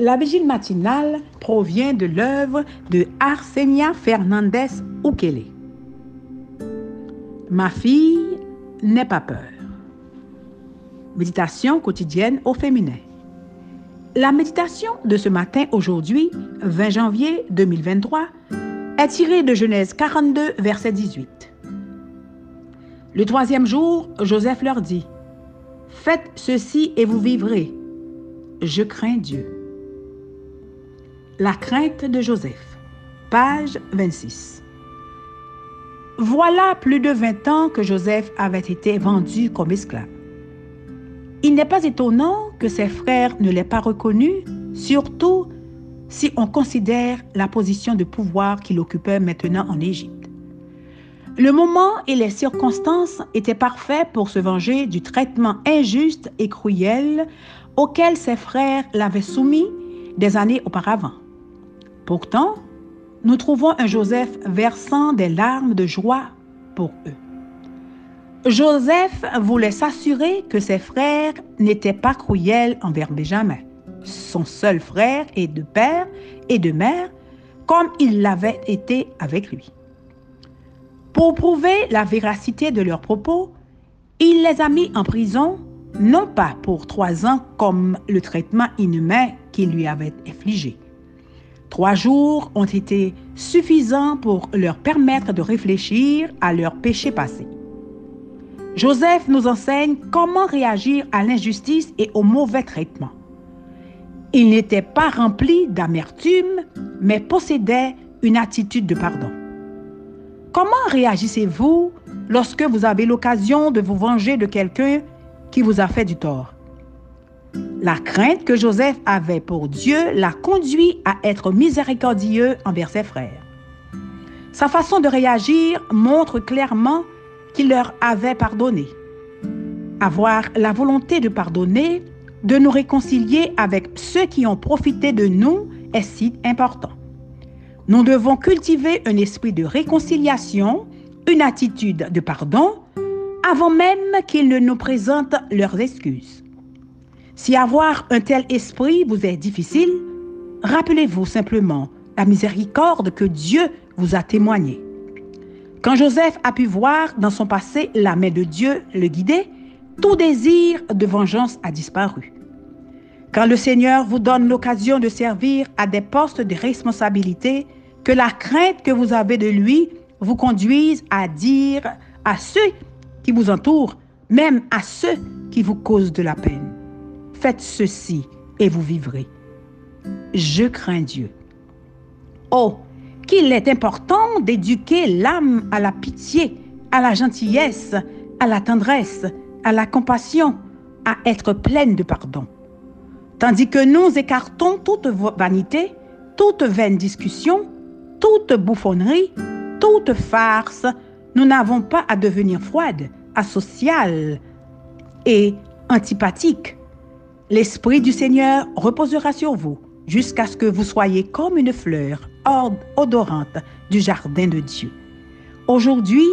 La vigile matinale provient de l'œuvre de Arsenia Fernandez Ukele. Ma fille n'aie pas peur. Méditation quotidienne au féminin. La méditation de ce matin, aujourd'hui, 20 janvier 2023, est tirée de Genèse 42, verset 18. Le troisième jour, Joseph leur dit, Faites ceci et vous vivrez. Je crains Dieu. La crainte de Joseph. Page 26. Voilà plus de 20 ans que Joseph avait été vendu comme esclave. Il n'est pas étonnant que ses frères ne l'aient pas reconnu, surtout si on considère la position de pouvoir qu'il occupait maintenant en Égypte. Le moment et les circonstances étaient parfaits pour se venger du traitement injuste et cruel auquel ses frères l'avaient soumis des années auparavant. Pourtant, nous trouvons un Joseph versant des larmes de joie pour eux. Joseph voulait s'assurer que ses frères n'étaient pas cruels envers Benjamin, son seul frère et de père et de mère, comme il l'avait été avec lui. Pour prouver la véracité de leurs propos, il les a mis en prison, non pas pour trois ans comme le traitement inhumain qu'il lui avait infligé, Trois jours ont été suffisants pour leur permettre de réfléchir à leurs péchés passés. Joseph nous enseigne comment réagir à l'injustice et au mauvais traitement. Il n'était pas rempli d'amertume, mais possédait une attitude de pardon. Comment réagissez-vous lorsque vous avez l'occasion de vous venger de quelqu'un qui vous a fait du tort? La crainte que Joseph avait pour Dieu l'a conduit à être miséricordieux envers ses frères. Sa façon de réagir montre clairement qu'il leur avait pardonné. Avoir la volonté de pardonner, de nous réconcilier avec ceux qui ont profité de nous est si important. Nous devons cultiver un esprit de réconciliation, une attitude de pardon, avant même qu'ils ne nous présentent leurs excuses. Si avoir un tel esprit vous est difficile, rappelez-vous simplement la miséricorde que Dieu vous a témoignée. Quand Joseph a pu voir dans son passé la main de Dieu le guider, tout désir de vengeance a disparu. Quand le Seigneur vous donne l'occasion de servir à des postes de responsabilité, que la crainte que vous avez de lui vous conduise à dire à ceux qui vous entourent, même à ceux qui vous causent de la peine. Faites ceci et vous vivrez. Je crains Dieu. Oh, qu'il est important d'éduquer l'âme à la pitié, à la gentillesse, à la tendresse, à la compassion, à être pleine de pardon. Tandis que nous écartons toute vanité, toute vaine discussion, toute bouffonnerie, toute farce, nous n'avons pas à devenir froides, asociales et antipathiques, L'Esprit du Seigneur reposera sur vous jusqu'à ce que vous soyez comme une fleur odorante du jardin de Dieu. Aujourd'hui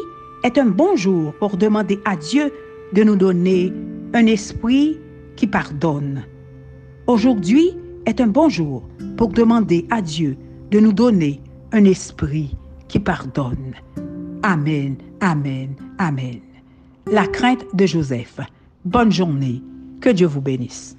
est un bon jour pour demander à Dieu de nous donner un esprit qui pardonne. Aujourd'hui est un bon jour pour demander à Dieu de nous donner un esprit qui pardonne. Amen, amen, amen. La crainte de Joseph. Bonne journée. Que Dieu vous bénisse.